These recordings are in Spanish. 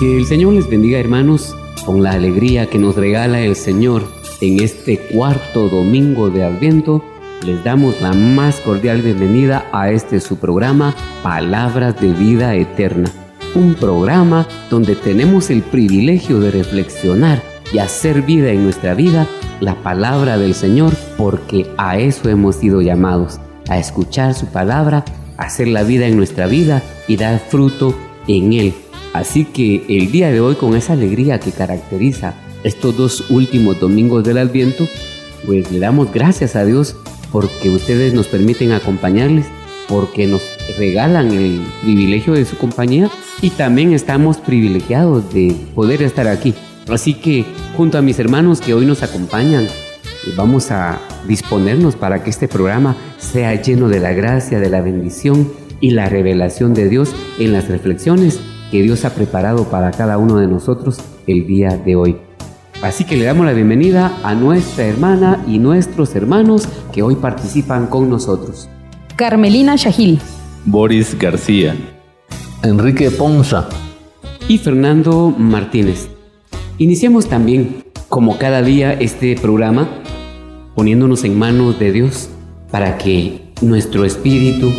Que el Señor les bendiga hermanos con la alegría que nos regala el Señor en este cuarto domingo de Adviento. Les damos la más cordial bienvenida a este su programa Palabras de Vida Eterna. Un programa donde tenemos el privilegio de reflexionar y hacer vida en nuestra vida la palabra del Señor porque a eso hemos sido llamados, a escuchar su palabra, hacer la vida en nuestra vida y dar fruto en Él Así que el día de hoy, con esa alegría que caracteriza estos dos últimos domingos del Adviento, pues le damos gracias a Dios porque ustedes nos permiten acompañarles, porque nos regalan el privilegio de su compañía y también estamos privilegiados de poder estar aquí. Así que junto a mis hermanos que hoy nos acompañan, vamos a disponernos para que este programa sea lleno de la gracia, de la bendición y la revelación de Dios en las reflexiones que Dios ha preparado para cada uno de nosotros el día de hoy. Así que le damos la bienvenida a nuestra hermana y nuestros hermanos que hoy participan con nosotros. Carmelina Shahil, Boris García, Enrique Ponza y Fernando Martínez. Iniciamos también, como cada día, este programa poniéndonos en manos de Dios para que nuestro espíritu,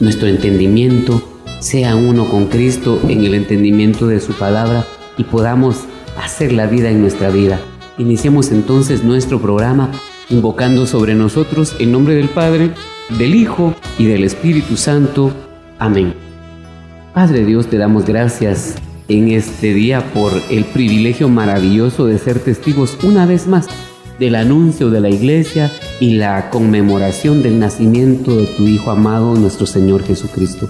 nuestro entendimiento, sea uno con Cristo en el entendimiento de su palabra y podamos hacer la vida en nuestra vida. Iniciemos entonces nuestro programa invocando sobre nosotros el nombre del Padre, del Hijo y del Espíritu Santo. Amén. Padre Dios, te damos gracias en este día por el privilegio maravilloso de ser testigos una vez más del anuncio de la iglesia y la conmemoración del nacimiento de tu Hijo amado, nuestro Señor Jesucristo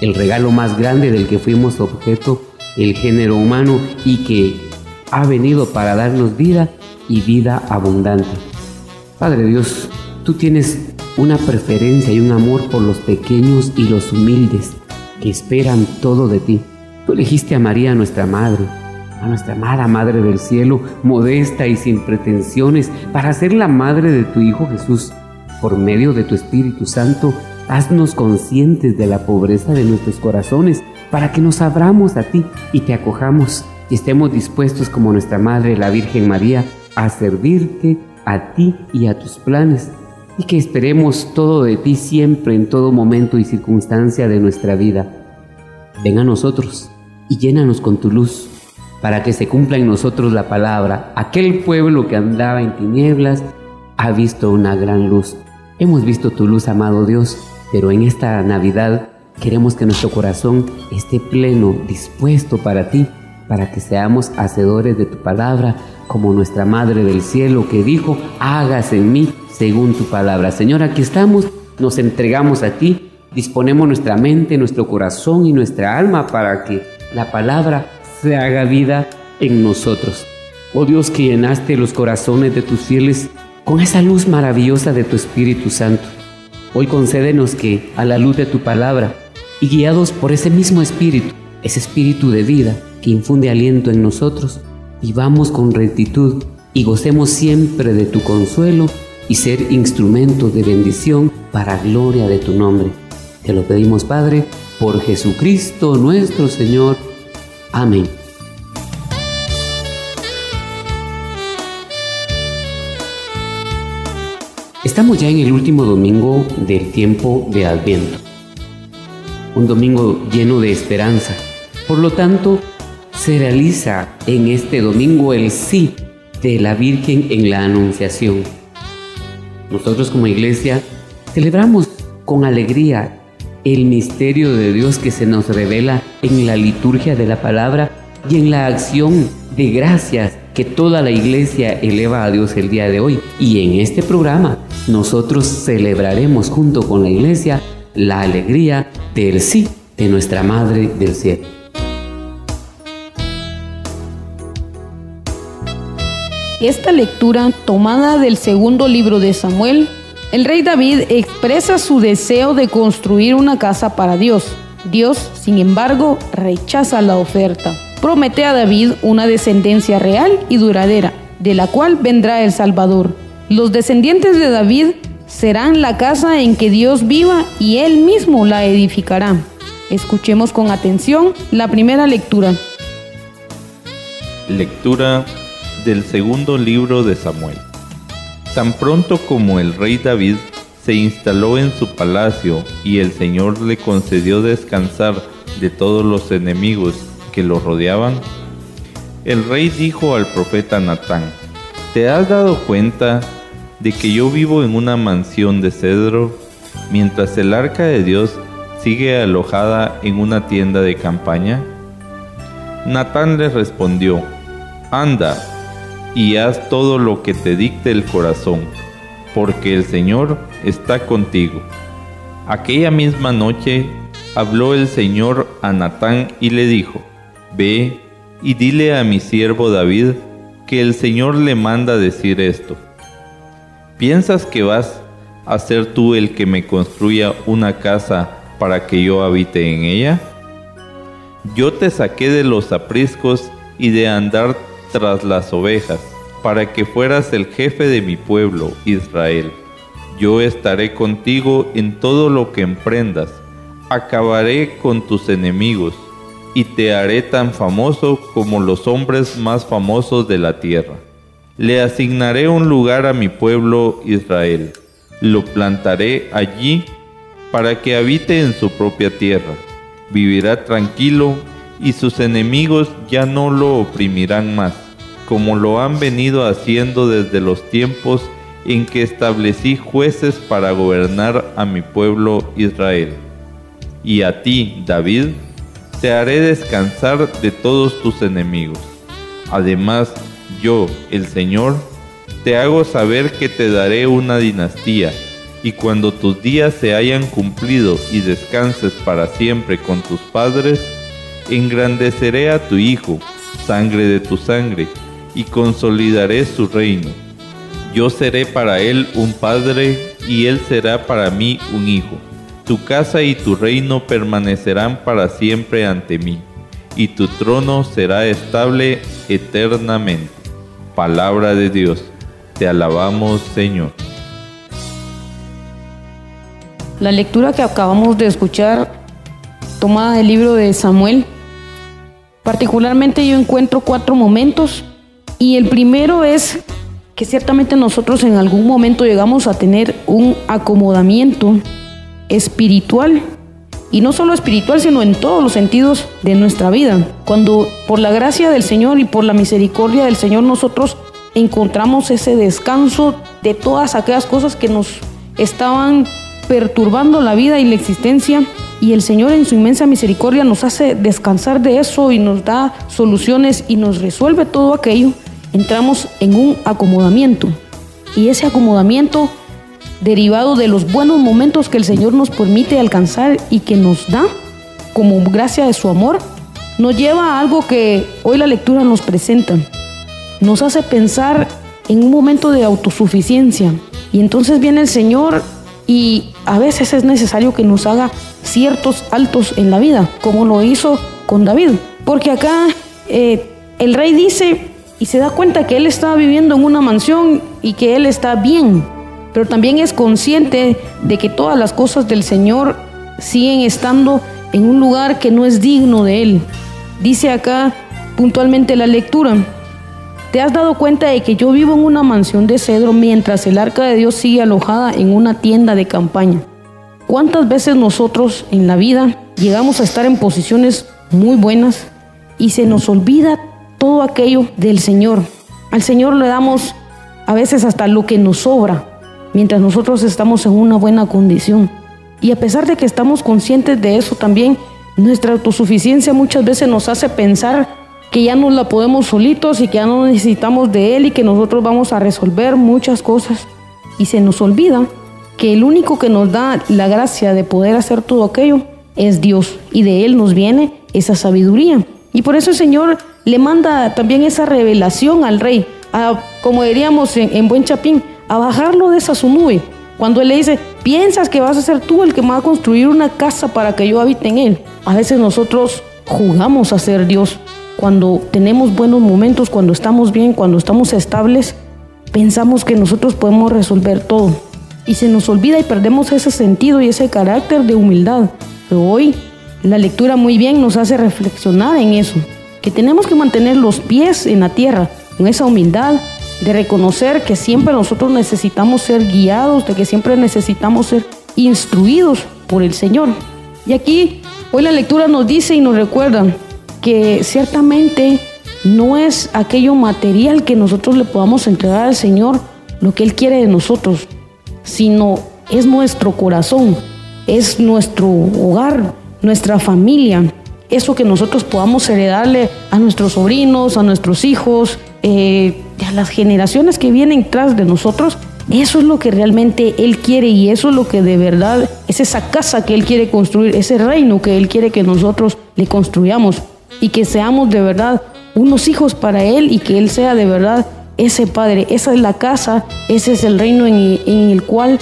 el regalo más grande del que fuimos objeto, el género humano, y que ha venido para darnos vida y vida abundante. Padre Dios, tú tienes una preferencia y un amor por los pequeños y los humildes que esperan todo de ti. Tú elegiste a María, nuestra Madre, a nuestra amada Madre del Cielo, modesta y sin pretensiones, para ser la Madre de tu Hijo Jesús. Por medio de tu Espíritu Santo, Haznos conscientes de la pobreza de nuestros corazones para que nos abramos a ti y te acojamos y estemos dispuestos como nuestra Madre, la Virgen María, a servirte a ti y a tus planes y que esperemos todo de ti siempre en todo momento y circunstancia de nuestra vida. Ven a nosotros y llénanos con tu luz para que se cumpla en nosotros la palabra. Aquel pueblo que andaba en tinieblas ha visto una gran luz. Hemos visto tu luz, amado Dios, pero en esta Navidad queremos que nuestro corazón esté pleno, dispuesto para ti, para que seamos hacedores de tu palabra, como nuestra Madre del Cielo que dijo, hágase en mí según tu palabra. Señor, aquí estamos, nos entregamos a ti, disponemos nuestra mente, nuestro corazón y nuestra alma para que la palabra se haga vida en nosotros. Oh Dios que llenaste los corazones de tus fieles con esa luz maravillosa de tu Espíritu Santo. Hoy concédenos que, a la luz de tu palabra, y guiados por ese mismo espíritu, ese espíritu de vida que infunde aliento en nosotros, vivamos con rectitud y gocemos siempre de tu consuelo y ser instrumento de bendición para gloria de tu nombre. Te lo pedimos, Padre, por Jesucristo nuestro Señor. Amén. Estamos ya en el último domingo del tiempo de Adviento. un domingo lleno de esperanza. Por lo tanto, se realiza en este domingo el sí de la Virgen en la Anunciación. Nosotros como iglesia celebramos con alegría el misterio de Dios que se nos revela en la liturgia de la palabra y en la acción de gracias que toda la iglesia eleva a Dios el día de hoy. Y en este programa nosotros celebraremos junto con la iglesia la alegría del sí de nuestra Madre del Cielo. Esta lectura, tomada del segundo libro de Samuel, el rey David expresa su deseo de construir una casa para Dios. Dios, sin embargo, rechaza la oferta. Promete a David una descendencia real y duradera, de la cual vendrá el Salvador. Los descendientes de David serán la casa en que Dios viva y Él mismo la edificará. Escuchemos con atención la primera lectura. Lectura del segundo libro de Samuel. Tan pronto como el rey David se instaló en su palacio y el Señor le concedió descansar de todos los enemigos que lo rodeaban, el rey dijo al profeta Natán, ¿te has dado cuenta de que yo vivo en una mansión de cedro, mientras el arca de Dios sigue alojada en una tienda de campaña? Natán le respondió, Anda y haz todo lo que te dicte el corazón, porque el Señor está contigo. Aquella misma noche habló el Señor a Natán y le dijo, Ve y dile a mi siervo David que el Señor le manda decir esto. ¿Piensas que vas a ser tú el que me construya una casa para que yo habite en ella? Yo te saqué de los apriscos y de andar tras las ovejas, para que fueras el jefe de mi pueblo, Israel. Yo estaré contigo en todo lo que emprendas, acabaré con tus enemigos, y te haré tan famoso como los hombres más famosos de la tierra. Le asignaré un lugar a mi pueblo Israel. Lo plantaré allí para que habite en su propia tierra. Vivirá tranquilo y sus enemigos ya no lo oprimirán más, como lo han venido haciendo desde los tiempos en que establecí jueces para gobernar a mi pueblo Israel. Y a ti, David, te haré descansar de todos tus enemigos. Además, yo, el Señor, te hago saber que te daré una dinastía, y cuando tus días se hayan cumplido y descanses para siempre con tus padres, engrandeceré a tu Hijo, sangre de tu sangre, y consolidaré su reino. Yo seré para él un padre, y él será para mí un hijo. Tu casa y tu reino permanecerán para siempre ante mí, y tu trono será estable eternamente palabra de Dios. Te alabamos, Señor. La lectura que acabamos de escuchar, tomada del libro de Samuel, particularmente yo encuentro cuatro momentos y el primero es que ciertamente nosotros en algún momento llegamos a tener un acomodamiento espiritual y no solo espiritual, sino en todos los sentidos de nuestra vida. Cuando por la gracia del Señor y por la misericordia del Señor nosotros encontramos ese descanso de todas aquellas cosas que nos estaban perturbando la vida y la existencia. Y el Señor en su inmensa misericordia nos hace descansar de eso y nos da soluciones y nos resuelve todo aquello. Entramos en un acomodamiento. Y ese acomodamiento derivado de los buenos momentos que el Señor nos permite alcanzar y que nos da como gracia de su amor, nos lleva a algo que hoy la lectura nos presenta. Nos hace pensar en un momento de autosuficiencia. Y entonces viene el Señor y a veces es necesario que nos haga ciertos altos en la vida, como lo hizo con David. Porque acá eh, el rey dice y se da cuenta que él está viviendo en una mansión y que él está bien pero también es consciente de que todas las cosas del Señor siguen estando en un lugar que no es digno de Él. Dice acá puntualmente la lectura, ¿te has dado cuenta de que yo vivo en una mansión de cedro mientras el arca de Dios sigue alojada en una tienda de campaña? ¿Cuántas veces nosotros en la vida llegamos a estar en posiciones muy buenas y se nos olvida todo aquello del Señor. Al Señor le damos a veces hasta lo que nos sobra, mientras nosotros estamos en una buena condición. Y a pesar de que estamos conscientes de eso también, nuestra autosuficiencia muchas veces nos hace pensar que ya no la podemos solitos y que ya no necesitamos de Él y que nosotros vamos a resolver muchas cosas. Y se nos olvida que el único que nos da la gracia de poder hacer todo aquello es Dios y de Él nos viene esa sabiduría. Y por eso el Señor le manda también esa revelación al rey, a, como diríamos en, en buen chapín, a bajarlo de esa su nube. Cuando Él le dice, piensas que vas a ser tú el que va a construir una casa para que yo habite en Él. A veces nosotros jugamos a ser Dios. Cuando tenemos buenos momentos, cuando estamos bien, cuando estamos estables, pensamos que nosotros podemos resolver todo. Y se nos olvida y perdemos ese sentido y ese carácter de humildad. Pero hoy la lectura muy bien nos hace reflexionar en eso, que tenemos que mantener los pies en la tierra, con esa humildad de reconocer que siempre nosotros necesitamos ser guiados, de que siempre necesitamos ser instruidos por el Señor. Y aquí hoy la lectura nos dice y nos recuerda que ciertamente no es aquello material que nosotros le podamos entregar al Señor lo que Él quiere de nosotros, sino es nuestro corazón, es nuestro hogar, nuestra familia, eso que nosotros podamos heredarle a nuestros sobrinos, a nuestros hijos, eh, a las generaciones que vienen tras de nosotros, eso es lo que realmente Él quiere y eso es lo que de verdad es esa casa que Él quiere construir, ese reino que Él quiere que nosotros le construyamos y que seamos de verdad unos hijos para Él y que Él sea de verdad ese Padre. Esa es la casa, ese es el reino en, en el cual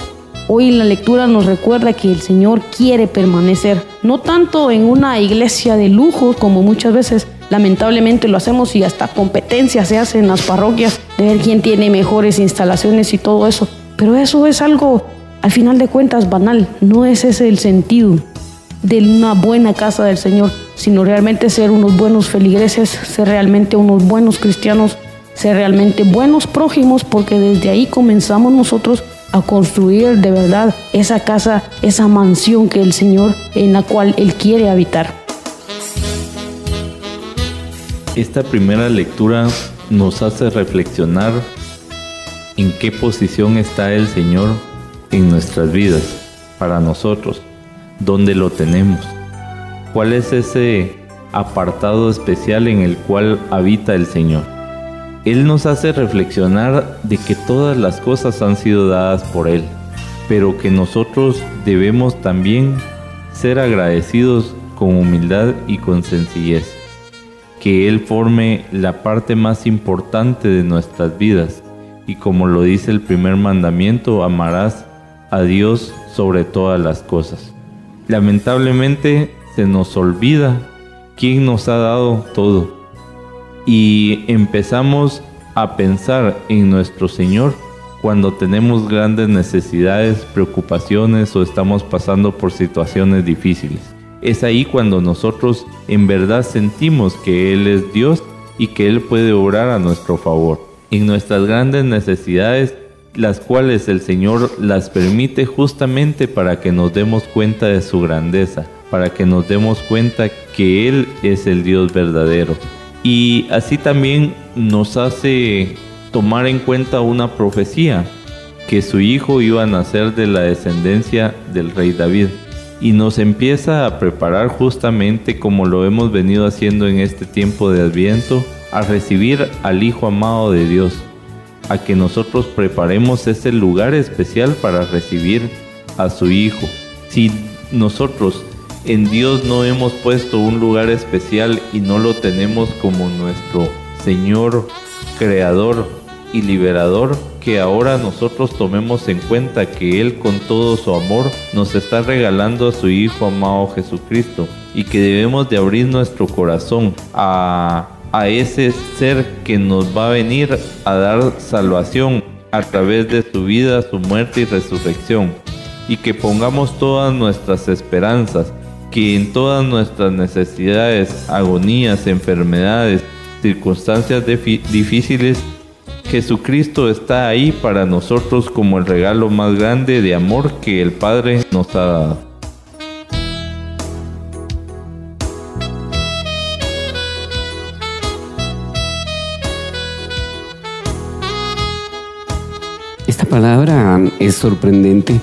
Hoy la lectura nos recuerda que el Señor quiere permanecer, no tanto en una iglesia de lujo como muchas veces lamentablemente lo hacemos y hasta competencia se hace en las parroquias de ver quién tiene mejores instalaciones y todo eso. Pero eso es algo, al final de cuentas, banal. No es ese el sentido de una buena casa del Señor, sino realmente ser unos buenos feligreses, ser realmente unos buenos cristianos, ser realmente buenos prójimos, porque desde ahí comenzamos nosotros a construir de verdad esa casa, esa mansión que el Señor en la cual Él quiere habitar. Esta primera lectura nos hace reflexionar en qué posición está el Señor en nuestras vidas, para nosotros, dónde lo tenemos, cuál es ese apartado especial en el cual habita el Señor. Él nos hace reflexionar de que todas las cosas han sido dadas por Él, pero que nosotros debemos también ser agradecidos con humildad y con sencillez. Que Él forme la parte más importante de nuestras vidas y como lo dice el primer mandamiento, amarás a Dios sobre todas las cosas. Lamentablemente se nos olvida quién nos ha dado todo y empezamos a pensar en nuestro Señor cuando tenemos grandes necesidades, preocupaciones o estamos pasando por situaciones difíciles. Es ahí cuando nosotros en verdad sentimos que Él es Dios y que Él puede obrar a nuestro favor. En nuestras grandes necesidades, las cuales el Señor las permite justamente para que nos demos cuenta de su grandeza, para que nos demos cuenta que Él es el Dios verdadero, y así también nos hace tomar en cuenta una profecía, que su hijo iba a nacer de la descendencia del rey David. Y nos empieza a preparar justamente como lo hemos venido haciendo en este tiempo de adviento, a recibir al Hijo amado de Dios, a que nosotros preparemos ese lugar especial para recibir a su Hijo. Si nosotros en Dios no hemos puesto un lugar especial y no lo tenemos como nuestro Señor, Creador y Liberador, que ahora nosotros tomemos en cuenta que Él con todo su amor nos está regalando a su Hijo amado Jesucristo y que debemos de abrir nuestro corazón a, a ese ser que nos va a venir a dar salvación a través de su vida, su muerte y resurrección. Y que pongamos todas nuestras esperanzas que en todas nuestras necesidades, agonías, enfermedades, circunstancias difíciles, Jesucristo está ahí para nosotros como el regalo más grande de amor que el Padre nos ha dado. Esta palabra es sorprendente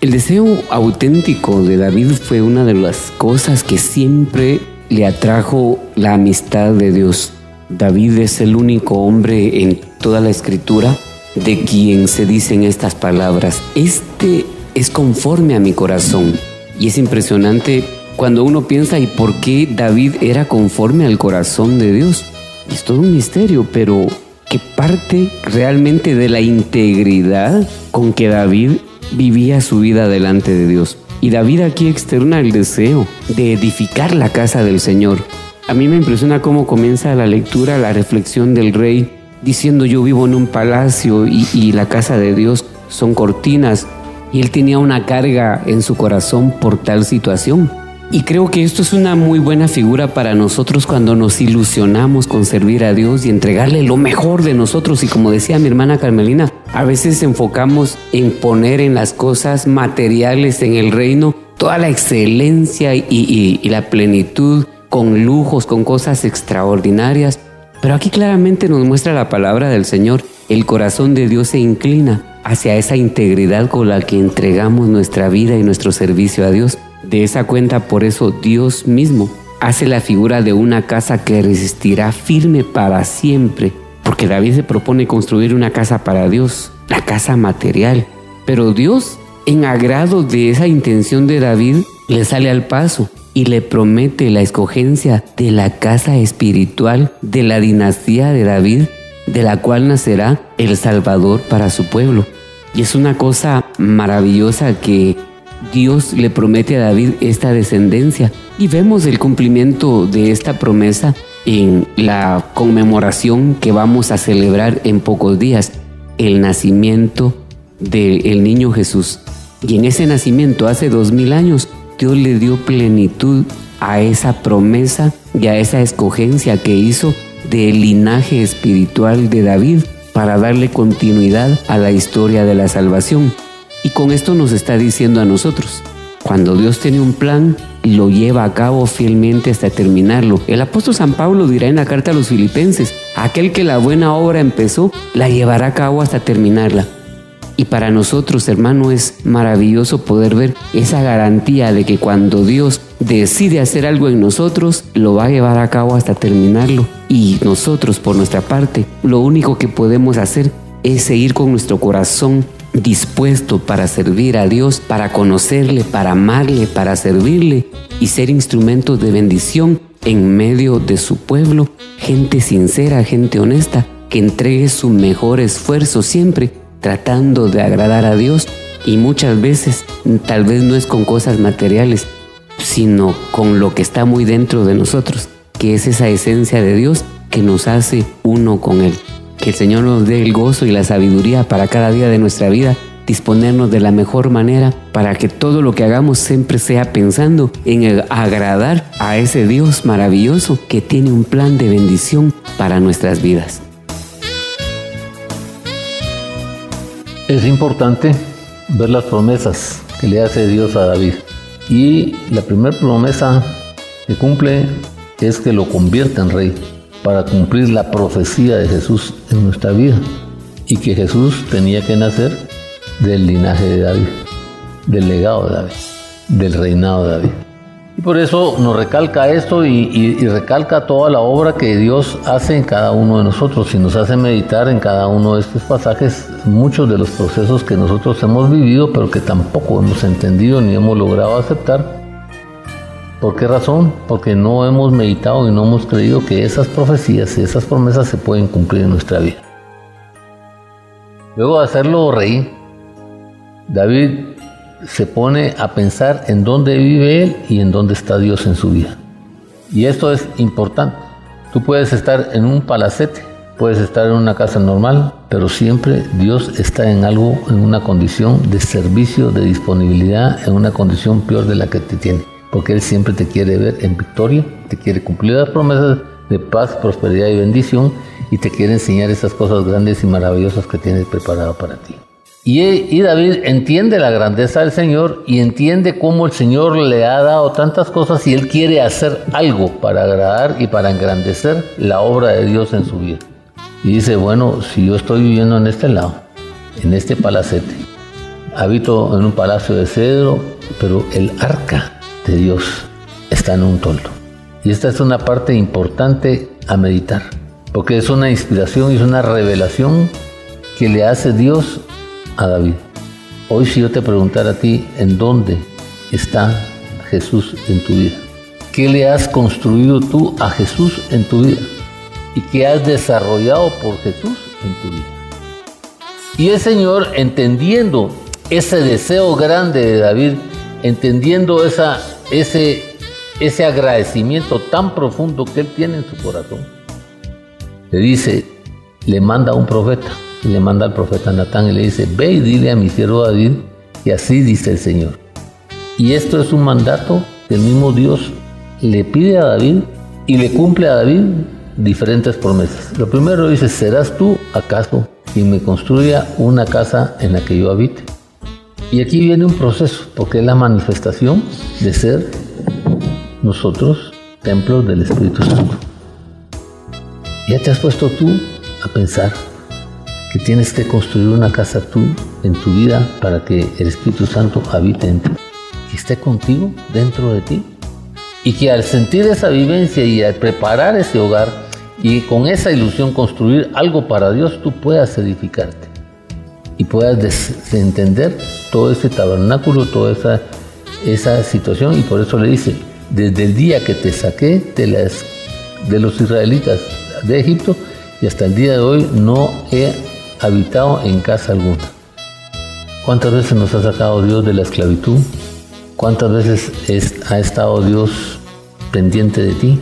el deseo auténtico de David fue una de las cosas que siempre le atrajo la amistad de Dios. David es el único hombre en toda la escritura de quien se dicen estas palabras. Este es conforme a mi corazón. Y es impresionante cuando uno piensa, ¿y por qué David era conforme al corazón de Dios? Es todo un misterio, pero que parte realmente de la integridad con que David vivía su vida delante de Dios. Y David aquí externa el deseo de edificar la casa del Señor. A mí me impresiona cómo comienza la lectura, la reflexión del rey, diciendo yo vivo en un palacio y, la casa de Dios son cortinas. Y él tenía una carga en su corazón por tal situación. Y creo que esto es una muy buena figura para nosotros cuando nos ilusionamos con servir a Dios y entregarle lo mejor de nosotros. Y como decía mi hermana Carmelina, a veces enfocamos en poner en las cosas materiales en el reino toda la excelencia y, la plenitud, con lujos, con cosas extraordinarias. Pero aquí claramente nos muestra la palabra del Señor. El corazón de Dios se inclina hacia esa integridad con la que entregamos nuestra vida y nuestro servicio a Dios. De esa cuenta, por eso Dios mismo hace la figura de una casa que resistirá firme para siempre, porque David se propone construir una casa para Dios, la casa material. Pero Dios, en agrado de esa intención de David, le sale al paso y le promete la escogencia de la casa espiritual de la dinastía de David, de la cual nacerá el Salvador para su pueblo. Y es una cosa maravillosa que Dios le promete a David esta descendencia y vemos el cumplimiento de esta promesa en la conmemoración que vamos a celebrar en pocos días, el nacimiento del niño Jesús. Y en ese nacimiento, hace dos mil años, Dios le dio plenitud a esa promesa y a esa escogencia que hizo del linaje espiritual de David para darle continuidad a la historia de la salvación. Y con esto nos está diciendo a nosotros, cuando Dios tiene un plan, lo lleva a cabo fielmente hasta terminarlo. El apóstol San Pablo dirá en la carta a los filipenses, aquel que la buena obra empezó, la llevará a cabo hasta terminarla. Y para nosotros, hermano, es maravilloso poder ver esa garantía de que cuando Dios decide hacer algo en nosotros, lo va a llevar a cabo hasta terminarlo. Y nosotros, por nuestra parte, lo único que podemos hacer es seguir con nuestro corazón dispuesto para servir a Dios, para conocerle, para amarle, para servirle y ser instrumentos de bendición en medio de su pueblo, gente sincera, gente honesta, que entregue su mejor esfuerzo siempre tratando de agradar a Dios y muchas veces tal vez no es con cosas materiales, sino con lo que está muy dentro de nosotros, que es esa esencia de Dios que nos hace uno con Él. Que el Señor nos dé el gozo y la sabiduría para cada día de nuestra vida, disponernos de la mejor manera para que todo lo que hagamos siempre sea pensando en agradar a ese Dios maravilloso que tiene un plan de bendición para nuestras vidas. Es importante ver las promesas que le hace Dios a David. Y la primera promesa que cumple es que lo convierta en rey para cumplir la profecía de Jesús en nuestra vida y que Jesús tenía que nacer del linaje de David, del legado de David, del reinado de David. Y por eso nos recalca esto y, recalca toda la obra que Dios hace en cada uno de nosotros y nos hace meditar en cada uno de estos pasajes muchos de los procesos que nosotros hemos vivido pero que tampoco hemos entendido ni hemos logrado aceptar ¿Por qué razón? Porque no hemos meditado y no hemos creído que esas profecías y esas promesas se pueden cumplir en nuestra vida. Luego de hacerlo rey, David se pone a pensar en dónde vive él y en dónde está Dios en su vida. Y esto es importante. Tú puedes estar en un palacete, puedes estar en una casa normal, pero siempre Dios está en algo, en una condición de servicio, de disponibilidad, en una condición peor de la que te tiene porque Él siempre te quiere ver en victoria, te quiere cumplir las promesas de paz, prosperidad y bendición y te quiere enseñar esas cosas grandes y maravillosas que tienes preparado para ti. Y, David entiende la grandeza del Señor y entiende cómo el Señor le ha dado tantas cosas y él quiere hacer algo para agradar y para engrandecer la obra de Dios en su vida. Y dice, bueno, si yo estoy viviendo en este lado, en este palacete. Habito en un palacio de cedro, pero el arca Dios está en un toldo. Y esta es una parte importante a meditar, porque es una inspiración y es una revelación que le hace Dios a David. Hoy si yo te preguntara a ti en dónde está Jesús en tu vida, ¿qué le has construido tú a Jesús en tu vida? ¿Y qué has desarrollado por Jesús en tu vida? Y el Señor, entendiendo ese deseo grande de David, entendiendo esa, ese, ese agradecimiento tan profundo que él tiene en su corazón, le dice, le manda a un profeta, y le manda al profeta Natán y le dice, ve y dile a mi siervo David, y así dice el Señor. Y esto es un mandato que el mismo Dios le pide a David y le cumple a David diferentes promesas. Lo primero dice, ¿serás tú acaso quien me construya una casa en la que yo habite? Y aquí viene un proceso, porque es la manifestación de ser nosotros templos del Espíritu Santo. Ya te has puesto tú a pensar que tienes que construir una casa tú en tu vida para que el Espíritu Santo habite en ti, que esté contigo dentro de ti. Y que al sentir esa vivencia y al preparar ese hogar y con esa ilusión construir algo para Dios, tú puedas edificarte y puedas entender todo ese tabernáculo, toda esa, esa situación. Y por eso le dice, desde el día que te saqué de, las, de los israelitas de Egipto y hasta el día de hoy no he habitado en casa alguna. ¿Cuántas veces nos ha sacado Dios de la esclavitud? ¿Cuántas veces ha estado Dios pendiente de ti?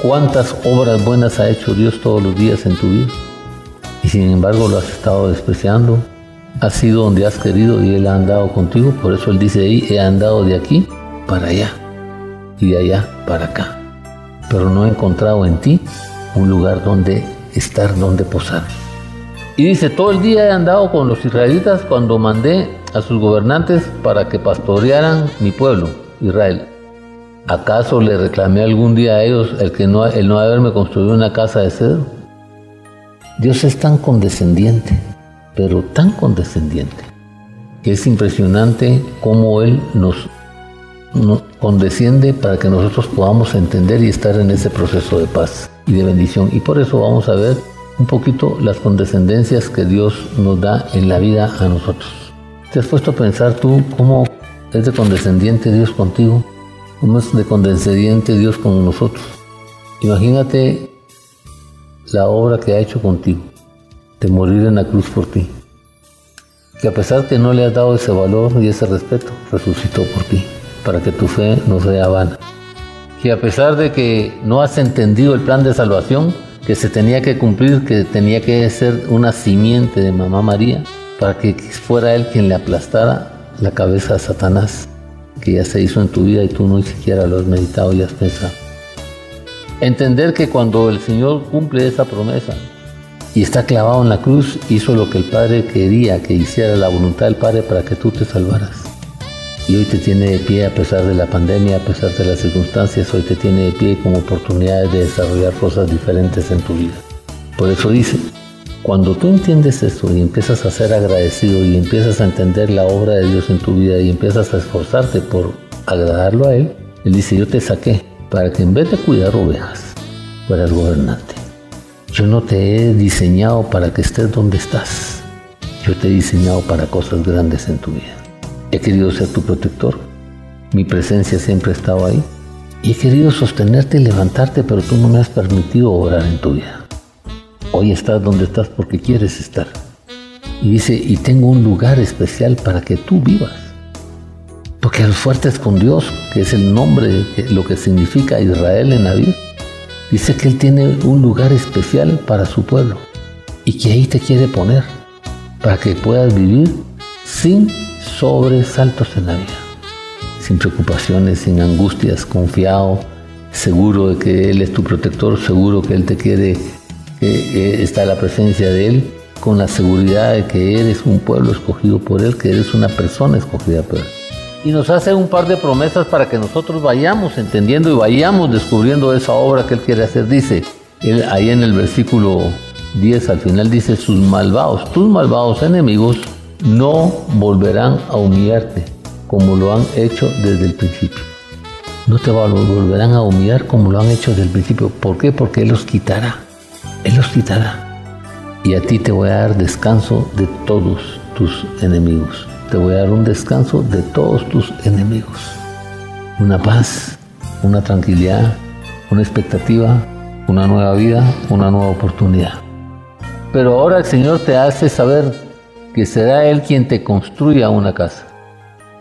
¿Cuántas obras buenas ha hecho Dios todos los días en tu vida? Y sin embargo lo has estado despreciando. Has sido donde has querido y Él ha andado contigo. Por eso Él dice he andado de aquí para allá y de allá para acá. Pero no he encontrado en ti un lugar donde estar, donde posar. Y dice, todo el día he andado con los israelitas cuando mandé a sus gobernantes para que pastorearan mi pueblo, Israel. ¿Acaso le reclamé algún día a ellos el, que no, el no haberme construido una casa de cedro? Dios es tan condescendiente, pero tan condescendiente, que es impresionante cómo Él nos, condesciende para que nosotros podamos entender y estar en ese proceso de paz y de bendición. Y por eso vamos a ver un poquito las condescendencias que Dios nos da en la vida a nosotros. ¿Te has puesto a pensar tú cómo es de condescendiente Dios contigo? ¿Cómo es de condescendiente Dios con nosotros? Imagínate la obra que ha hecho contigo, de morir en la cruz por ti. Que a pesar que no le has dado ese valor y ese respeto, resucitó por ti, para que tu fe no sea vana. Que a pesar de que no has entendido el plan de salvación, que se tenía que cumplir, que tenía que ser una simiente de mamá María para que fuera él quien le aplastara la cabeza a Satanás, que ya se hizo en tu vida y tú no siquiera lo has meditado y has pensado. Entender que cuando el Señor cumple esa promesa y está clavado en la cruz, hizo lo que el Padre quería que hiciera la voluntad del Padre para que tú te salvaras y hoy te tiene de pie a pesar de la pandemia, a pesar de las circunstancias, hoy te tiene de pie como oportunidad de desarrollar cosas diferentes en tu vida. Por eso dice, cuando tú entiendes esto y empiezas a ser agradecido y empiezas a entender la obra de Dios en tu vida y empiezas a esforzarte por agradarlo a Él, Él dice, yo te saqué para que en vez de cuidar ovejas, fueras gobernante. Yo no te he diseñado para que estés donde estás. Yo te he diseñado para cosas grandes en tu vida. He querido ser tu protector. Mi presencia siempre ha estado ahí. Y he querido sostenerte y levantarte, pero tú no me has permitido orar en tu vida. Hoy estás donde estás porque quieres estar. Y dice, y tengo un lugar especial para que tú vivas. Porque a los fuertes con Dios, que es el nombre, lo que significa Israel en la vida, dice que Él tiene un lugar especial para su pueblo. Y que ahí te quiere poner, para que puedas vivir sin sobresaltos en la vida, sin preocupaciones, sin angustias, confiado, seguro de que Él es tu protector, seguro que Él te quiere, que está la presencia de Él, con la seguridad de que eres un pueblo escogido por Él, que eres una persona escogida por Él. Y nos hace un par de promesas para que nosotros vayamos entendiendo y vayamos descubriendo esa obra que Él quiere hacer. Dice, él, ahí en el versículo 10 al final dice, sus malvados, tus malvados enemigos no volverán a humillarte como lo han hecho desde el principio. No te volverán a humillar como lo han hecho desde el principio. ¿Por qué? Porque Él los quitará. Él los quitará. Y a ti te voy a dar descanso de todos tus enemigos. Te voy a dar un descanso de todos tus enemigos. Una paz, una tranquilidad, una expectativa, una nueva vida, una nueva oportunidad. Pero ahora el Señor te hace saber que será Él quien te construya una casa.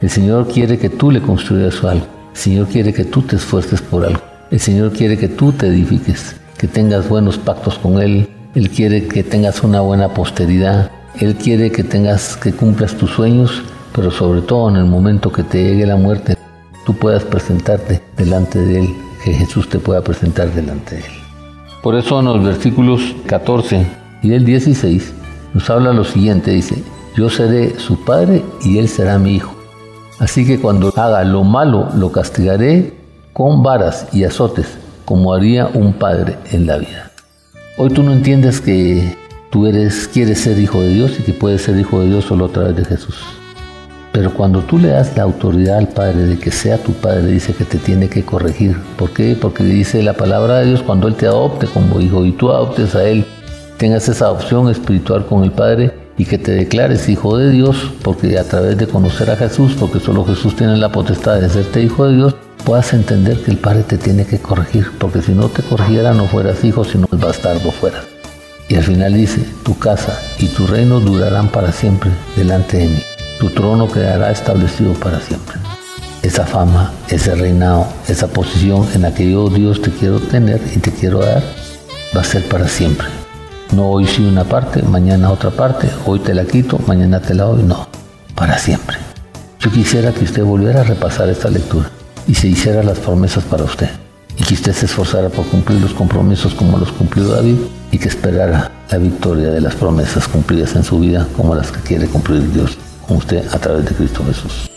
El Señor quiere que tú le construyas algo. El Señor quiere que tú te esfuerces por algo. El Señor quiere que tú te edifiques, que tengas buenos pactos con Él. Él quiere que tengas una buena posteridad. Él quiere que tengas, que cumplas tus sueños, pero sobre todo en el momento que te llegue la muerte, tú puedas presentarte delante de Él, que Jesús te pueda presentar delante de Él. Por eso en los versículos 14 y el 16 nos habla lo siguiente, dice, yo seré su padre y él será mi hijo. Así que cuando haga lo malo, lo castigaré con varas y azotes, como haría un padre en la vida. Hoy tú no entiendes que tú eres, quieres ser hijo de Dios y que puedes ser hijo de Dios solo a través de Jesús. Pero cuando tú le das la autoridad al Padre de que sea tu Padre, dice que te tiene que corregir. ¿Por qué? Porque dice la palabra de Dios cuando Él te adopte como hijo y tú adoptes a Él tengas esa opción espiritual con el Padre y que te declares hijo de Dios, porque a través de conocer a Jesús, porque solo Jesús tiene la potestad de hacerte hijo de Dios, puedas entender que el Padre te tiene que corregir, porque si no te corrigiera no fueras hijo, sino el bastardo fueras. Y al final dice, tu casa y tu reino durarán para siempre delante de mí, tu trono quedará establecido para siempre. Esa fama, ese reinado, esa posición en la que yo Dios te quiero tener y te quiero dar, va a ser para siempre. No hoy sí una parte, mañana otra parte, hoy te la quito, mañana te la doy, no, para siempre. Yo quisiera que usted volviera a repasar esta lectura y se hiciera las promesas para usted y que usted se esforzara por cumplir los compromisos como los cumplió David y que esperara la victoria de las promesas cumplidas en su vida como las que quiere cumplir Dios con usted a través de Cristo Jesús.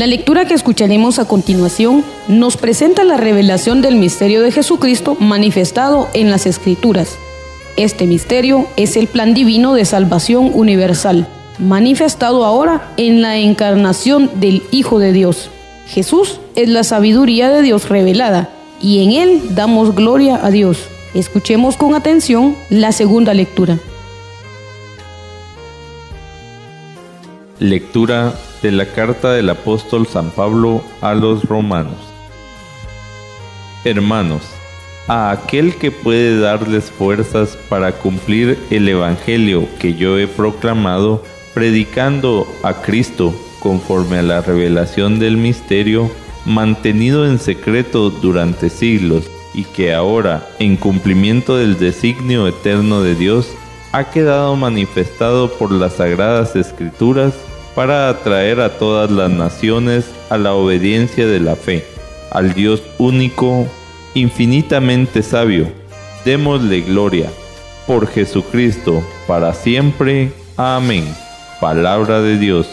La lectura que escucharemos a continuación nos presenta la revelación del misterio de Jesucristo manifestado en las Escrituras. Este misterio es el plan divino de salvación universal, manifestado ahora en la encarnación del Hijo de Dios. Jesús es la sabiduría de Dios revelada y en Él damos gloria a Dios. Escuchemos con atención la segunda lectura. Lectura de la carta del apóstol San Pablo a los romanos. Hermanos, a aquel que puede darles fuerzas para cumplir el Evangelio que yo he proclamado, predicando a Cristo conforme a la revelación del misterio, mantenido en secreto durante siglos, y que ahora, en cumplimiento del designio eterno de Dios, ha quedado manifestado por las sagradas escrituras para atraer a todas las naciones a la obediencia de la fe, al Dios único, infinitamente sabio. Démosle gloria por Jesucristo para siempre. Amén. Palabra de Dios.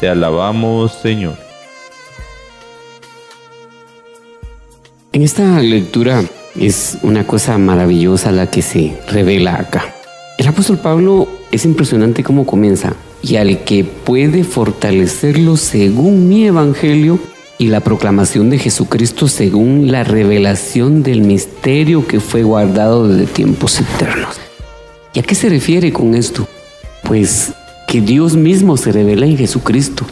Te alabamos, Señor. En esta lectura es una cosa maravillosa la que se revela acá. El apóstol Pablo es impresionante cómo comienza y al que puede fortalecerlo según mi evangelio y la proclamación de Jesucristo según la revelación del misterio que fue guardado desde tiempos eternos. ¿Y a qué se refiere con esto? Pues que Dios mismo se revela en Jesucristo.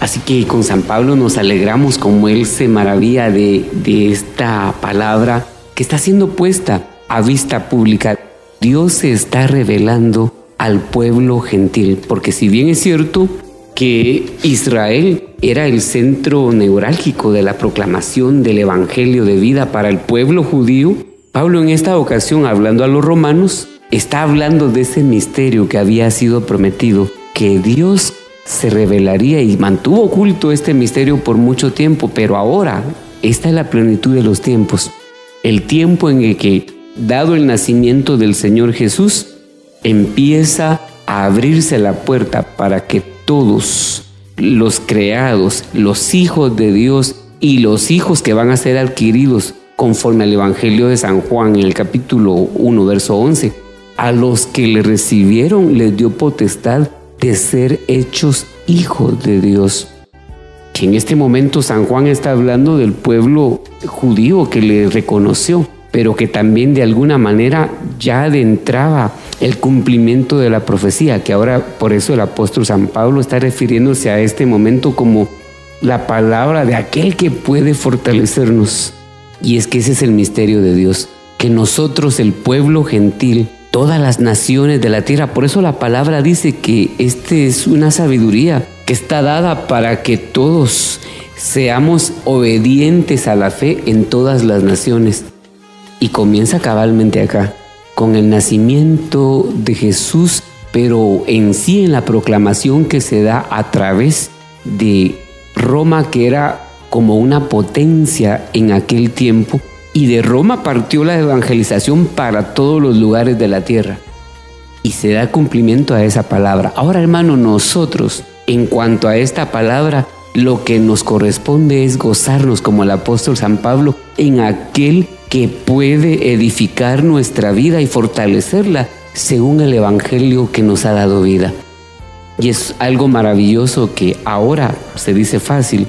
Así que con San Pablo nos alegramos como él se maravilla de, de esta palabra que está siendo puesta a vista pública. Dios se está revelando al pueblo gentil, porque si bien es cierto que Israel era el centro neurálgico de la proclamación del Evangelio de vida para el pueblo judío, Pablo en esta ocasión, hablando a los romanos, está hablando de ese misterio que había sido prometido, que Dios se revelaría y mantuvo oculto este misterio por mucho tiempo, pero ahora esta es la plenitud de los tiempos, el tiempo en el que, dado el nacimiento del Señor Jesús, empieza a abrirse la puerta para que todos los creados, los hijos de Dios y los hijos que van a ser adquiridos conforme al Evangelio de San Juan en el capítulo 1, verso 11, a los que le recibieron les dio potestad de ser hechos hijos de Dios. Que en este momento San Juan está hablando del pueblo judío que le reconoció, pero que también de alguna manera ya adentraba el cumplimiento de la profecía, que ahora por eso el apóstol San Pablo está refiriéndose a este momento como la palabra de aquel que puede fortalecernos. Y es que ese es el misterio de Dios, que nosotros, el pueblo gentil, todas las naciones de la tierra. Por eso la palabra dice que este es una sabiduría que está dada para que todos seamos obedientes a la fe en todas las naciones. Y comienza cabalmente acá, con el nacimiento de Jesús, pero en sí en la proclamación que se da a través de Roma, que era como una potencia en aquel tiempo, y de Roma partió la evangelización para todos los lugares de la tierra. Y se da cumplimiento a esa palabra. Ahora, hermano, nosotros, en cuanto a esta palabra, lo que nos corresponde es gozarnos como el apóstol San Pablo en aquel que puede edificar nuestra vida y fortalecerla según el Evangelio que nos ha dado vida. Y es algo maravilloso que ahora se dice fácil,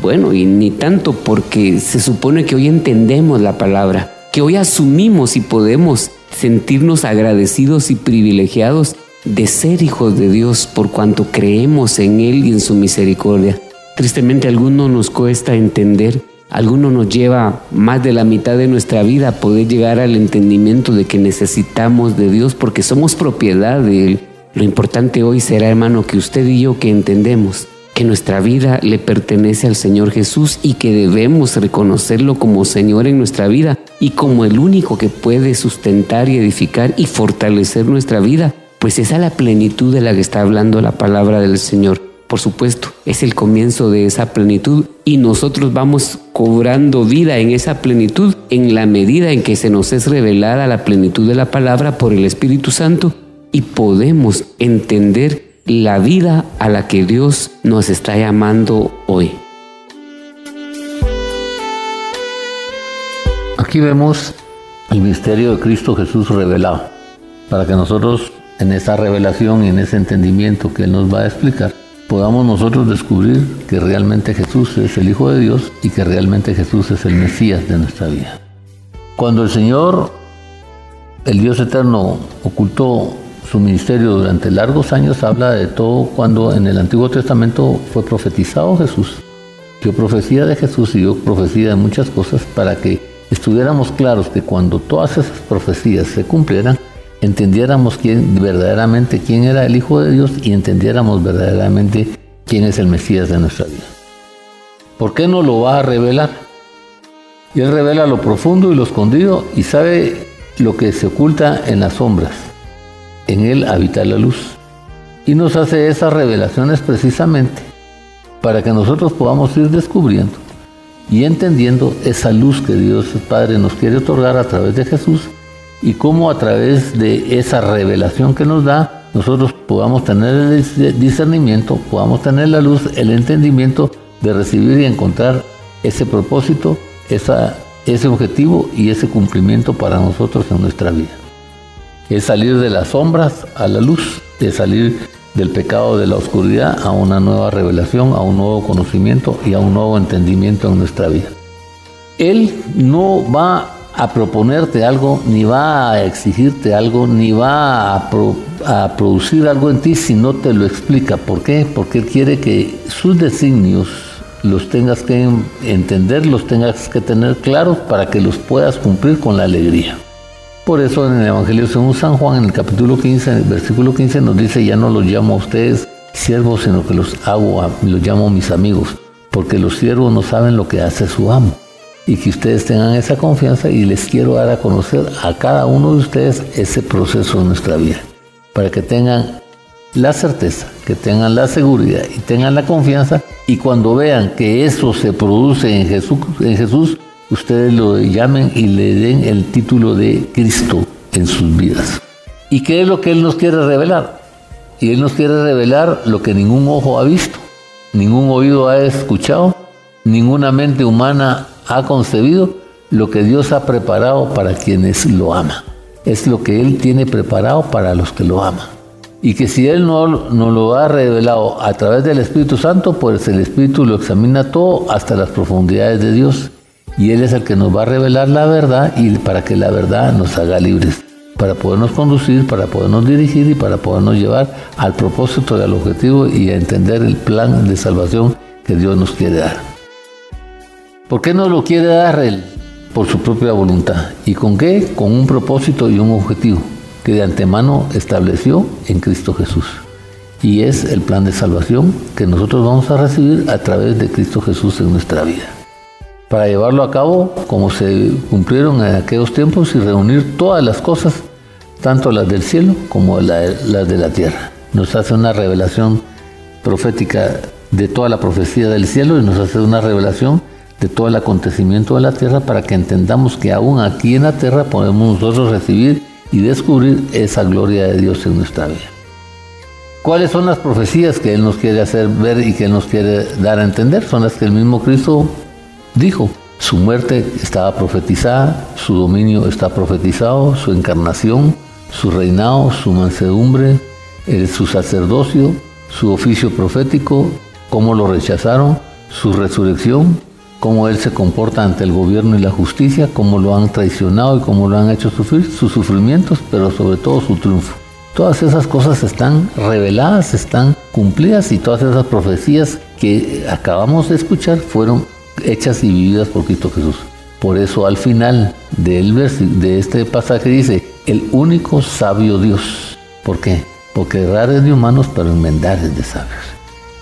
bueno, y ni tanto porque se supone que hoy entendemos la palabra, que hoy asumimos y podemos sentirnos agradecidos y privilegiados de ser hijos de Dios por cuanto creemos en Él y en su misericordia. Tristemente a algunos nos cuesta entender, algunos nos lleva más de la mitad de nuestra vida poder llegar al entendimiento de que necesitamos de Dios porque somos propiedad de Él. Lo importante hoy será, hermano, que usted y yo que entendemos que nuestra vida le pertenece al Señor Jesús y que debemos reconocerlo como Señor en nuestra vida y como el único que puede sustentar y edificar y fortalecer nuestra vida, pues esa es la plenitud de la que está hablando la palabra del Señor. Por supuesto, es el comienzo de esa plenitud y nosotros vamos cobrando vida en esa plenitud en la medida en que se nos es revelada la plenitud de la palabra por el Espíritu Santo y podemos entender la vida a la que Dios nos está llamando hoy. Aquí vemos el misterio de Cristo Jesús revelado, para que nosotros en esa revelación y en ese entendimiento que Él nos va a explicar, podamos nosotros descubrir que realmente Jesús es el Hijo de Dios y que realmente Jesús es el Mesías de nuestra vida. Cuando el Señor, el Dios eterno, ocultó su ministerio durante largos años habla de todo cuando en el Antiguo Testamento fue profetizado Jesús. Dio profecía de Jesús y dio profecía de muchas cosas para que estuviéramos claros que cuando todas esas profecías se cumplieran, entendiéramos quién, verdaderamente quién era el Hijo de Dios y entendiéramos verdaderamente quién es el Mesías de nuestra vida. ¿Por qué no lo va a revelar? Él revela lo profundo y lo escondido y sabe lo que se oculta en las sombras en Él habita la luz. Y nos hace esas revelaciones precisamente para que nosotros podamos ir descubriendo y entendiendo esa luz que Dios Padre nos quiere otorgar a través de Jesús y cómo a través de esa revelación que nos da, nosotros podamos tener el discernimiento, podamos tener la luz, el entendimiento de recibir y encontrar ese propósito, esa, ese objetivo y ese cumplimiento para nosotros en nuestra vida es salir de las sombras a la luz, es salir del pecado de la oscuridad a una nueva revelación, a un nuevo conocimiento y a un nuevo entendimiento en nuestra vida. Él no va a proponerte algo, ni va a exigirte algo, ni va a, producir algo en ti si no te lo explica. ¿Por qué? Porque Él quiere que sus designios los tengas que entender, los tengas que tener claros para que los puedas cumplir con la alegría. Por eso en el Evangelio según San Juan, en el capítulo 15, en el versículo 15, nos dice, ya no los llamo a ustedes siervos, sino que los hago, los llamo mis amigos, porque los siervos no saben lo que hace su amo y que ustedes tengan esa confianza y les quiero dar a conocer a cada uno de ustedes ese proceso de nuestra vida, para que tengan la certeza, que tengan la seguridad y tengan la confianza y cuando vean que eso se produce en Jesús, en Jesús ustedes lo llamen y le den el título de Cristo en sus vidas. ¿Y qué es lo que Él nos quiere revelar? Y Él nos quiere revelar lo que ningún ojo ha visto, ningún oído ha escuchado, ninguna mente humana ha concebido lo que Dios ha preparado para quienes lo aman. Es lo que Él tiene preparado para los que lo aman. Y que si Él no nos lo ha revelado a través del Espíritu Santo, pues el Espíritu lo examina todo hasta las profundidades de Dios. Y Él es el que nos va a revelar la verdad y para que la verdad nos haga libres, para podernos conducir, para podernos dirigir y para podernos llevar al propósito y al objetivo y a entender el plan de salvación que Dios nos quiere dar. ¿Por qué no lo quiere dar Él? Por su propia voluntad. ¿Y con qué? Con un propósito y un objetivo que de antemano estableció en Cristo Jesús. Y es el plan de salvación que nosotros vamos a recibir a través de Cristo Jesús en nuestra vida. Para llevarlo a cabo como se cumplieron en aquellos tiempos y reunir todas las cosas, tanto las del cielo como las de la tierra. Nos hace una revelación profética de toda la profecía del cielo y nos hace una revelación de todo el acontecimiento de la tierra para que entendamos que aún aquí en la tierra podemos nosotros recibir y descubrir esa gloria de Dios en nuestra vida. ¿Cuáles son las profecías que Él nos quiere hacer ver y que nos quiere dar a entender? Son las que el mismo Cristo dijo. Su muerte estaba profetizada, su dominio está profetizado, su encarnación, su reinado, su mansedumbre, su sacerdocio, su oficio profético, cómo lo rechazaron, su resurrección, cómo él se comporta ante el gobierno y la justicia, cómo lo han traicionado y cómo lo han hecho sufrir, sus sufrimientos, pero sobre todo su triunfo. Todas esas cosas están reveladas, están cumplidas y todas esas profecías que acabamos de escuchar fueron hechas y vividas por Cristo Jesús. Por eso al final de este pasaje dice, el único sabio Dios. ¿Por qué? Porque errar es de humanos, pero enmendar es de sabios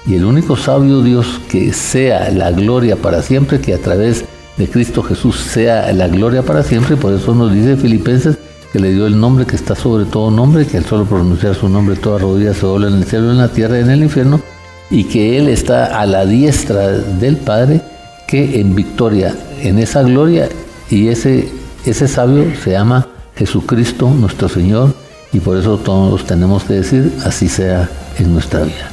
y el único sabio Dios que sea la gloria para siempre, que a través de Cristo Jesús sea la gloria para siempre, por eso nos dice Filipenses que le dio el nombre que está sobre todo nombre, que al solo pronunciar su nombre toda rodilla se dobla en el cielo, en la tierra y en el infierno, y que Él está a la diestra del Padre, que en victoria, en esa gloria, y ese, ese sabio se llama Jesucristo nuestro Señor, y por eso todos tenemos que decir, así sea en nuestra vida.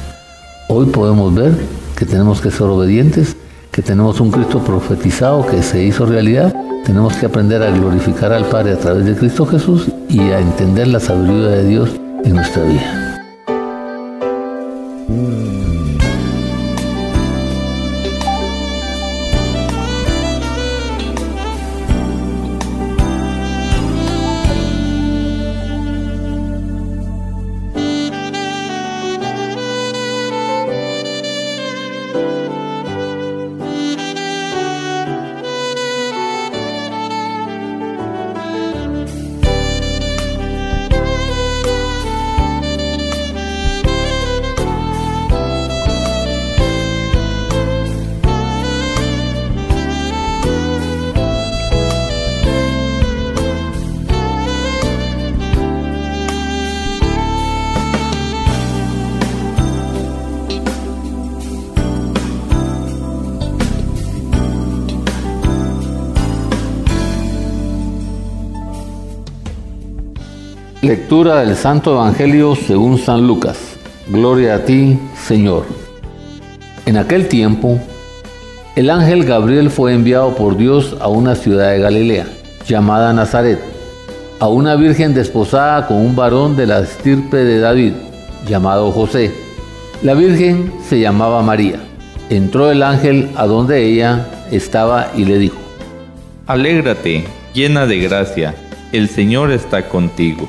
Hoy podemos ver que tenemos que ser obedientes, que tenemos un Cristo profetizado que se hizo realidad. Tenemos que aprender a glorificar al Padre a través de Cristo Jesús y a entender la sabiduría de Dios en nuestra vida. Lectura del Santo Evangelio según San Lucas. Gloria a ti, Señor. En aquel tiempo, el ángel Gabriel fue enviado por Dios a una ciudad de Galilea, llamada Nazaret, a una virgen desposada con un varón de la estirpe de David, llamado José. La virgen se llamaba María. Entró el ángel a donde ella estaba y le dijo, Alégrate, llena de gracia, el Señor está contigo.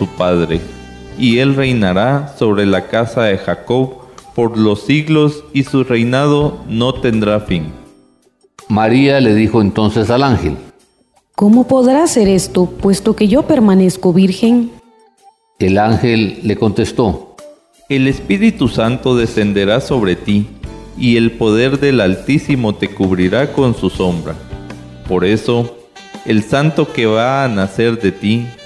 su padre, y él reinará sobre la casa de Jacob por los siglos y su reinado no tendrá fin. María le dijo entonces al ángel, ¿Cómo podrá ser esto, puesto que yo permanezco virgen? El ángel le contestó, El Espíritu Santo descenderá sobre ti, y el poder del Altísimo te cubrirá con su sombra. Por eso, el santo que va a nacer de ti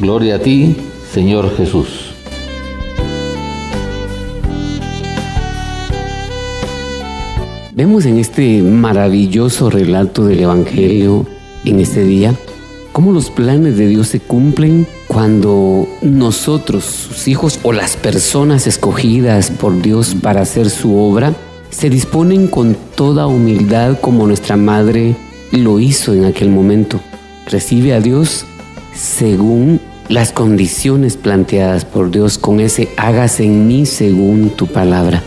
Gloria a ti, Señor Jesús. Vemos en este maravilloso relato del Evangelio en este día cómo los planes de Dios se cumplen cuando nosotros, sus hijos o las personas escogidas por Dios para hacer su obra, se disponen con toda humildad como nuestra madre lo hizo en aquel momento. Recibe a Dios según las condiciones planteadas por Dios con ese hágase en mí según tu palabra.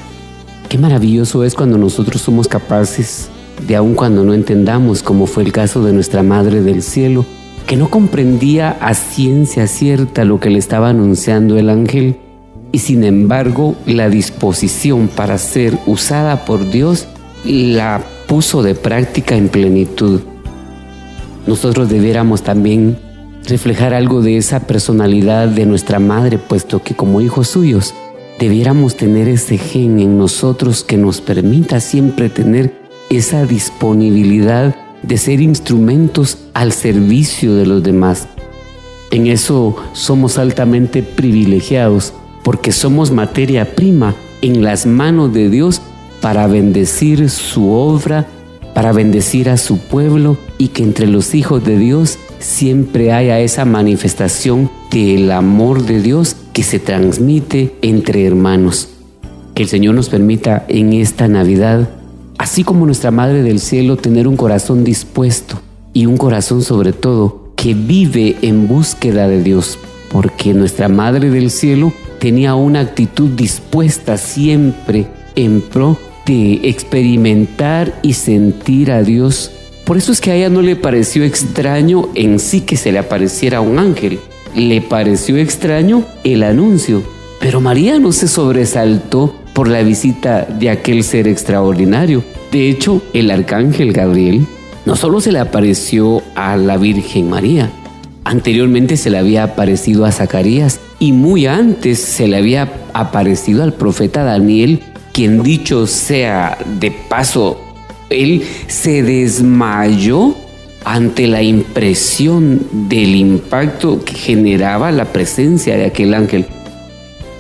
Qué maravilloso es cuando nosotros somos capaces de aun cuando no entendamos, como fue el caso de nuestra Madre del Cielo, que no comprendía a ciencia cierta lo que le estaba anunciando el ángel, y sin embargo la disposición para ser usada por Dios la puso de práctica en plenitud. Nosotros debiéramos también reflejar algo de esa personalidad de nuestra Madre, puesto que como hijos suyos, debiéramos tener ese gen en nosotros que nos permita siempre tener esa disponibilidad de ser instrumentos al servicio de los demás. En eso somos altamente privilegiados porque somos materia prima en las manos de Dios para bendecir su obra, para bendecir a su pueblo y que entre los hijos de Dios siempre haya esa manifestación del amor de Dios que se transmite entre hermanos. Que el Señor nos permita en esta Navidad, así como nuestra Madre del Cielo, tener un corazón dispuesto y un corazón sobre todo que vive en búsqueda de Dios, porque nuestra Madre del Cielo tenía una actitud dispuesta siempre en pro de experimentar y sentir a Dios. Por eso es que a ella no le pareció extraño en sí que se le apareciera un ángel. Le pareció extraño el anuncio. Pero María no se sobresaltó por la visita de aquel ser extraordinario. De hecho, el arcángel Gabriel no solo se le apareció a la Virgen María, anteriormente se le había aparecido a Zacarías y muy antes se le había aparecido al profeta Daniel, quien dicho sea de paso, él se desmayó ante la impresión del impacto que generaba la presencia de aquel ángel.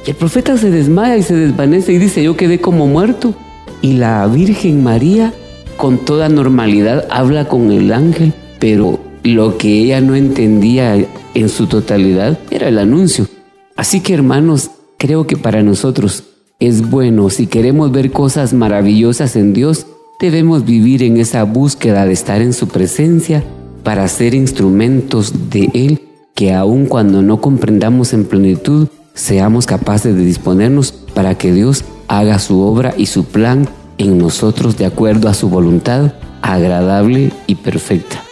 Y el profeta se desmaya y se desvanece y dice, yo quedé como muerto. Y la Virgen María, con toda normalidad, habla con el ángel, pero lo que ella no entendía en su totalidad era el anuncio. Así que hermanos, creo que para nosotros es bueno, si queremos ver cosas maravillosas en Dios, debemos vivir en esa búsqueda de estar en su presencia para ser instrumentos de Él que aun cuando no comprendamos en plenitud, seamos capaces de disponernos para que Dios haga su obra y su plan en nosotros de acuerdo a su voluntad agradable y perfecta.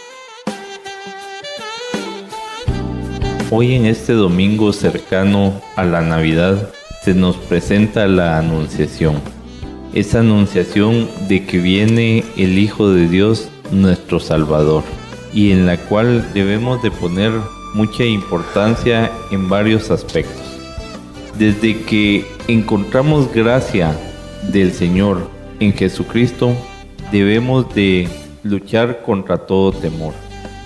Hoy en este domingo cercano a la Navidad se nos presenta la Anunciación. Esa anunciación de que viene el Hijo de Dios, nuestro Salvador. y en la cual debemos de poner mucha importancia en varios aspectos. Desde que encontramos gracia del Señor en Jesucristo, debemos de luchar contra todo temor.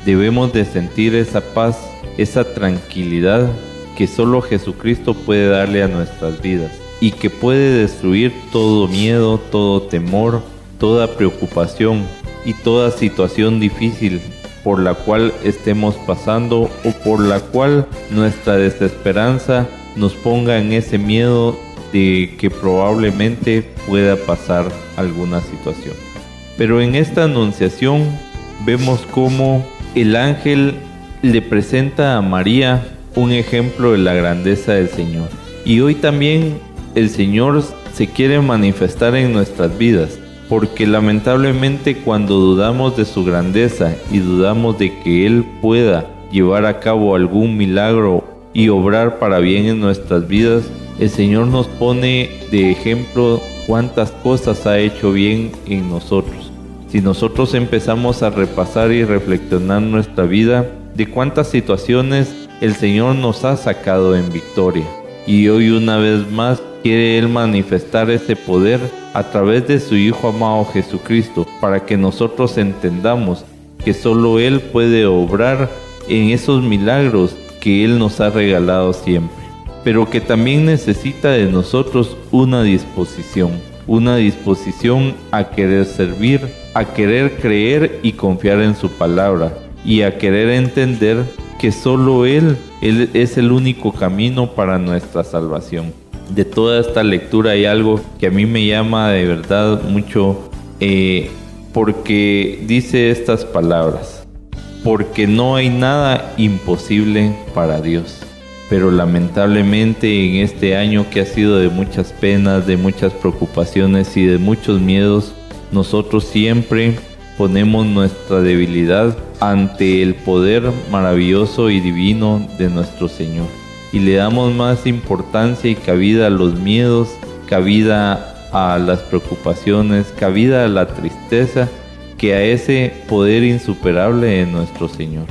Debemos de sentir esa paz, esa tranquilidad que solo Jesucristo puede darle a nuestras vidas y que puede destruir todo miedo, todo temor, toda preocupación y toda situación difícil por la cual estemos pasando o por la cual nuestra desesperanza nos ponga en ese miedo de que probablemente pueda pasar alguna situación. Pero en esta anunciación vemos cómo el ángel le presenta a María un ejemplo de la grandeza del Señor. Y hoy también el Señor se quiere manifestar en nuestras vidas, porque lamentablemente cuando dudamos de su grandeza y dudamos de que Él pueda llevar a cabo algún milagro y obrar para bien en nuestras vidas, el Señor nos pone de ejemplo cuántas cosas ha hecho bien en nosotros. Si nosotros empezamos a repasar y reflexionar nuestra vida, de cuántas situaciones el Señor nos ha sacado en victoria. Y hoy una vez más quiere Él manifestar ese poder a través de su Hijo amado Jesucristo, para que nosotros entendamos que solo Él puede obrar en esos milagros que Él nos ha regalado siempre, pero que también necesita de nosotros una disposición, una disposición a querer servir, a querer creer y confiar en su palabra, y a querer entender que solo Él, Él es el único camino para nuestra salvación de toda esta lectura hay algo que a mí me llama de verdad mucho eh, porque dice estas palabras, porque no hay nada imposible para Dios. Pero lamentablemente en este año que ha sido de muchas penas, de muchas preocupaciones y de muchos miedos, nosotros siempre ponemos nuestra debilidad ante el poder maravilloso y divino de nuestro Señor y le damos más importancia y cabida a los miedos, cabida a las preocupaciones, cabida a la tristeza que a ese poder insuperable de nuestro Señor.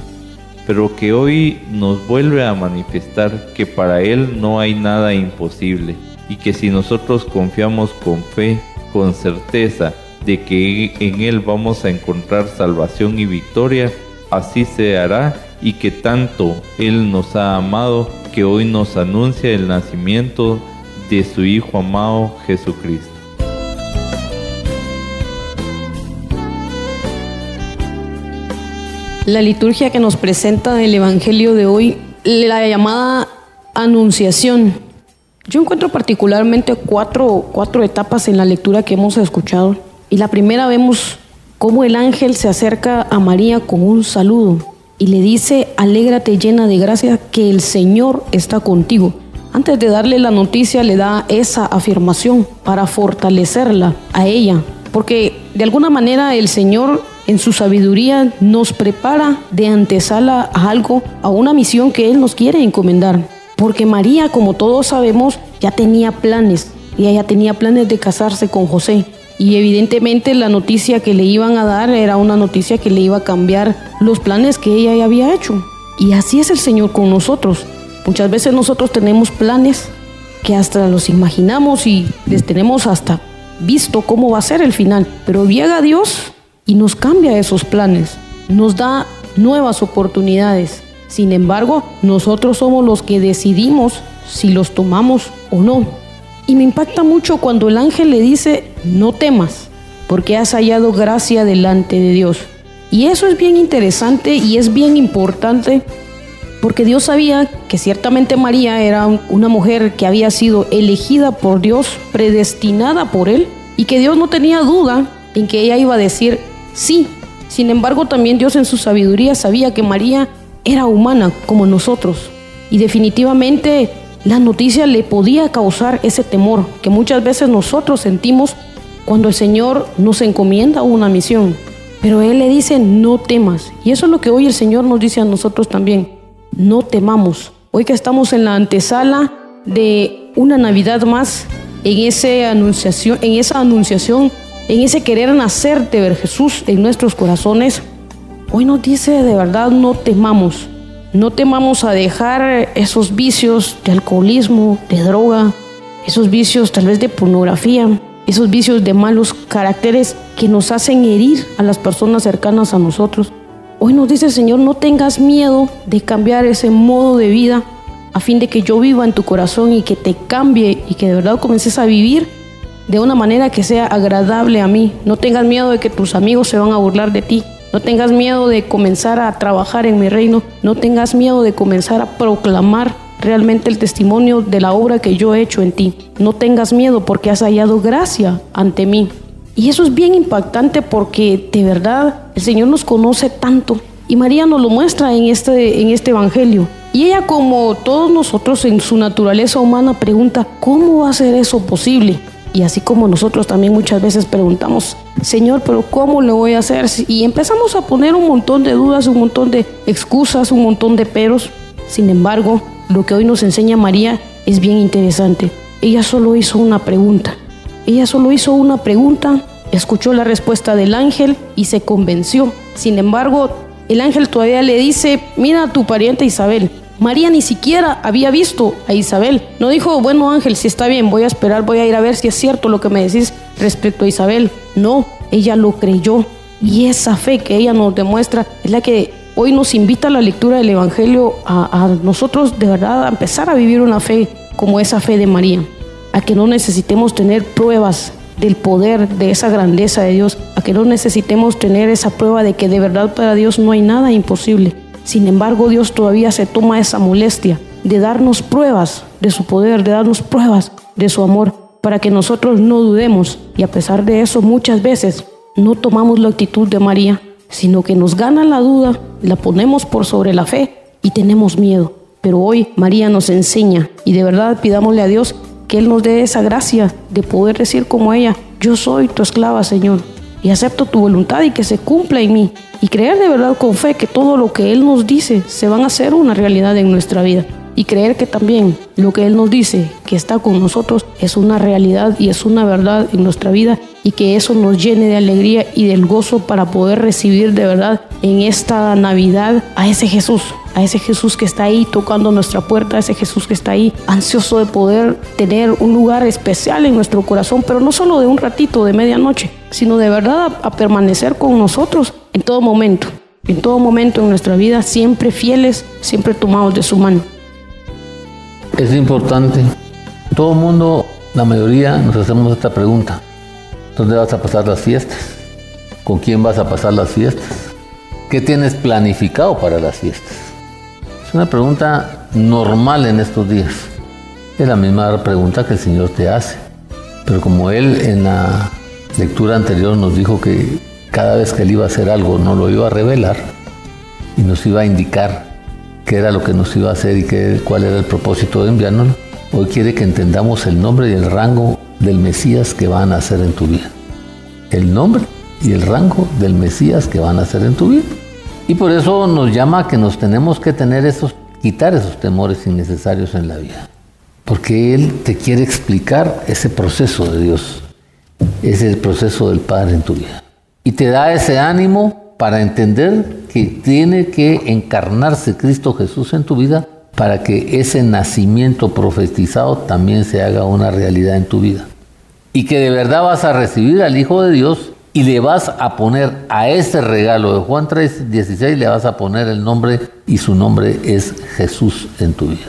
Pero que hoy nos vuelve a manifestar que para Él no hay nada imposible y que si nosotros confiamos con fe, con certeza de que en Él vamos a encontrar salvación y victoria, así se hará y que tanto Él nos ha amado que hoy nos anuncia el nacimiento de su Hijo amado Jesucristo. La liturgia que nos presenta el Evangelio de hoy, la llamada Anunciación. Yo encuentro particularmente cuatro, cuatro etapas en la lectura que hemos escuchado. Y la primera vemos cómo el ángel se acerca a María con un saludo y le dice, alégrate llena de gracia que el Señor está contigo. Antes de darle la noticia le da esa afirmación para fortalecerla a ella, porque de alguna manera el Señor en su sabiduría nos prepara de antesala a algo, a una misión que Él nos quiere encomendar. Porque María, como todos sabemos, ya tenía planes, y ella tenía planes de casarse con José. Y evidentemente la noticia que le iban a dar era una noticia que le iba a cambiar los planes que ella ya había hecho. Y así es el Señor con nosotros. Muchas veces nosotros tenemos planes que hasta los imaginamos y les tenemos hasta visto cómo va a ser el final. Pero llega Dios y nos cambia esos planes, nos da nuevas oportunidades. Sin embargo, nosotros somos los que decidimos si los tomamos o no. Y me impacta mucho cuando el ángel le dice, no temas, porque has hallado gracia delante de Dios. Y eso es bien interesante y es bien importante, porque Dios sabía que ciertamente María era una mujer que había sido elegida por Dios, predestinada por Él, y que Dios no tenía duda en que ella iba a decir sí. Sin embargo, también Dios en su sabiduría sabía que María era humana como nosotros. Y definitivamente la noticia le podía causar ese temor que muchas veces nosotros sentimos cuando el Señor nos encomienda una misión. Pero Él le dice, no temas. Y eso es lo que hoy el Señor nos dice a nosotros también. No temamos. Hoy que estamos en la antesala de una Navidad más, en, ese anunciación, en esa anunciación, en ese querer nacer de ver Jesús en nuestros corazones, Hoy nos dice de verdad no temamos, no temamos a dejar esos vicios de alcoholismo, de droga, esos vicios tal vez de pornografía, esos vicios de malos caracteres que nos hacen herir a las personas cercanas a nosotros. Hoy nos dice el Señor, no tengas miedo de cambiar ese modo de vida a fin de que yo viva en tu corazón y que te cambie y que de verdad comiences a vivir de una manera que sea agradable a mí. No tengas miedo de que tus amigos se van a burlar de ti. No tengas miedo de comenzar a trabajar en mi reino. No tengas miedo de comenzar a proclamar realmente el testimonio de la obra que yo he hecho en ti. No tengas miedo porque has hallado gracia ante mí. Y eso es bien impactante porque de verdad el Señor nos conoce tanto y María nos lo muestra en este, en este Evangelio. Y ella como todos nosotros en su naturaleza humana pregunta, ¿cómo va a ser eso posible? Y así como nosotros también muchas veces preguntamos, Señor, pero ¿cómo le voy a hacer? Y empezamos a poner un montón de dudas, un montón de excusas, un montón de peros. Sin embargo, lo que hoy nos enseña María es bien interesante. Ella solo hizo una pregunta. Ella solo hizo una pregunta, escuchó la respuesta del ángel y se convenció. Sin embargo, el ángel todavía le dice, mira a tu pariente Isabel. María ni siquiera había visto a Isabel. No dijo, bueno ángel, si está bien, voy a esperar, voy a ir a ver si es cierto lo que me decís respecto a Isabel. No, ella lo creyó. Y esa fe que ella nos demuestra es la que hoy nos invita a la lectura del Evangelio a, nosotros de verdad a empezar a vivir una fe como esa fe de María a que no necesitemos tener pruebas del poder, de esa grandeza de Dios, a que no necesitemos tener esa prueba de que de verdad para Dios no hay nada imposible. Sin embargo, Dios todavía se toma esa molestia de darnos pruebas de su poder, de darnos pruebas de su amor, para que nosotros no dudemos. Y a pesar de eso, muchas veces no tomamos la actitud de María, sino que nos gana la duda, la ponemos por sobre la fe y tenemos miedo. Pero hoy María nos enseña y de verdad pidámosle a Dios que Él nos dé esa gracia de poder decir como ella, yo soy tu esclava, Señor, y acepto tu voluntad y que se cumpla en mí. Y creer de verdad con fe que todo lo que Él nos dice se van a hacer una realidad en nuestra vida. Y creer que también lo que Él nos dice, que está con nosotros, es una realidad y es una verdad en nuestra vida y que eso nos llene de alegría y del gozo para poder recibir de verdad en esta Navidad a ese Jesús, a ese Jesús que está ahí tocando nuestra puerta, a ese Jesús que está ahí ansioso de poder tener un lugar especial en nuestro corazón, pero no solo de un ratito, de medianoche, sino de verdad a, permanecer con nosotros en todo momento, en todo momento en nuestra vida, siempre fieles, siempre tomados de su mano. Es importante, todo el mundo, la mayoría, nos hacemos esta pregunta. ¿Dónde vas a pasar las fiestas? ¿Con quién vas a pasar las fiestas? ¿Qué tienes planificado para las fiestas? Es una pregunta normal en estos días. Es la misma pregunta que el Señor te hace. Pero como Él en la lectura anterior nos dijo que cada vez que Él iba a hacer algo no lo iba a revelar y nos iba a indicar qué era lo que nos iba a hacer y qué, cuál era el propósito de enviarnos, hoy quiere que entendamos el nombre y el rango del Mesías que van a hacer en tu vida. El nombre y el rango del Mesías que van a hacer en tu vida. Y por eso nos llama a que nos tenemos que tener esos, quitar esos temores innecesarios en la vida. Porque Él te quiere explicar ese proceso de Dios, ese proceso del Padre en tu vida. Y te da ese ánimo para entender que tiene que encarnarse Cristo Jesús en tu vida para que ese nacimiento profetizado también se haga una realidad en tu vida. Y que de verdad vas a recibir al Hijo de Dios y le vas a poner a ese regalo de Juan 3, 16, le vas a poner el nombre y su nombre es Jesús en tu vida.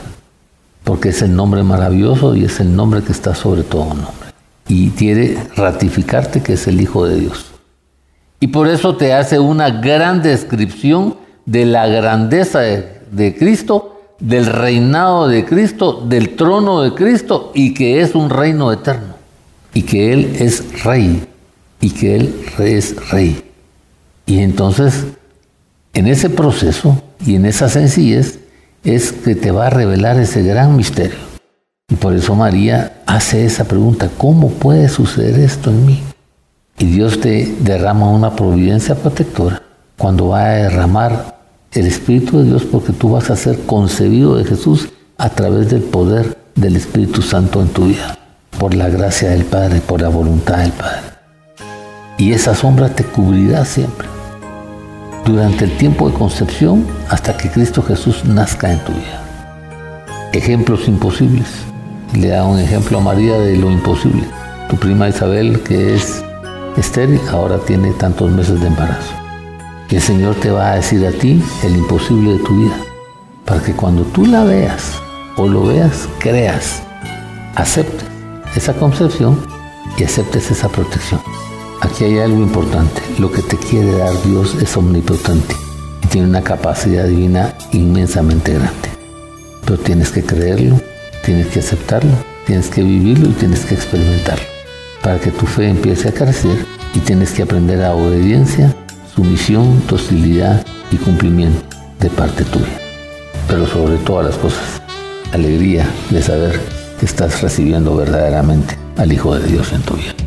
Porque es el nombre maravilloso y es el nombre que está sobre todo nombre. Y quiere ratificarte que es el Hijo de Dios. Y por eso te hace una gran descripción de la grandeza de, Cristo del reinado de Cristo, del trono de Cristo y que es un reino eterno y que Él es rey y que Él es rey. Y entonces, en ese proceso y en esa sencillez es que te va a revelar ese gran misterio. Y por eso María hace esa pregunta, ¿cómo puede suceder esto en mí? Y Dios te derrama una providencia protectora cuando va a derramar el Espíritu de Dios porque tú vas a ser concebido de Jesús a través del poder del Espíritu Santo en tu vida, por la gracia del Padre, por la voluntad del Padre. Y esa sombra te cubrirá siempre. durante el tiempo de concepción hasta que Cristo Jesús nazca en tu vida. Ejemplos imposibles. Le da un ejemplo a María de lo imposible. Tu prima Isabel, que es estéril, ahora tiene tantos meses de embarazo. el Señor te va a decir a ti el imposible de tu vida, para que cuando tú la veas o lo veas, creas, aceptes esa concepción y aceptes esa protección. Aquí hay algo importante. Lo que te quiere dar Dios es omnipotente y tiene una capacidad divina inmensamente grande. Pero tienes que creerlo, tienes que aceptarlo, tienes que vivirlo y tienes que experimentarlo para que tu fe empiece a crecer y tienes que aprender a obediencia, sumisión, docilidad y cumplimiento de parte tuya. Pero sobre todas las cosas, alegría de saber que estás recibiendo verdaderamente al Hijo de Dios en tu vida.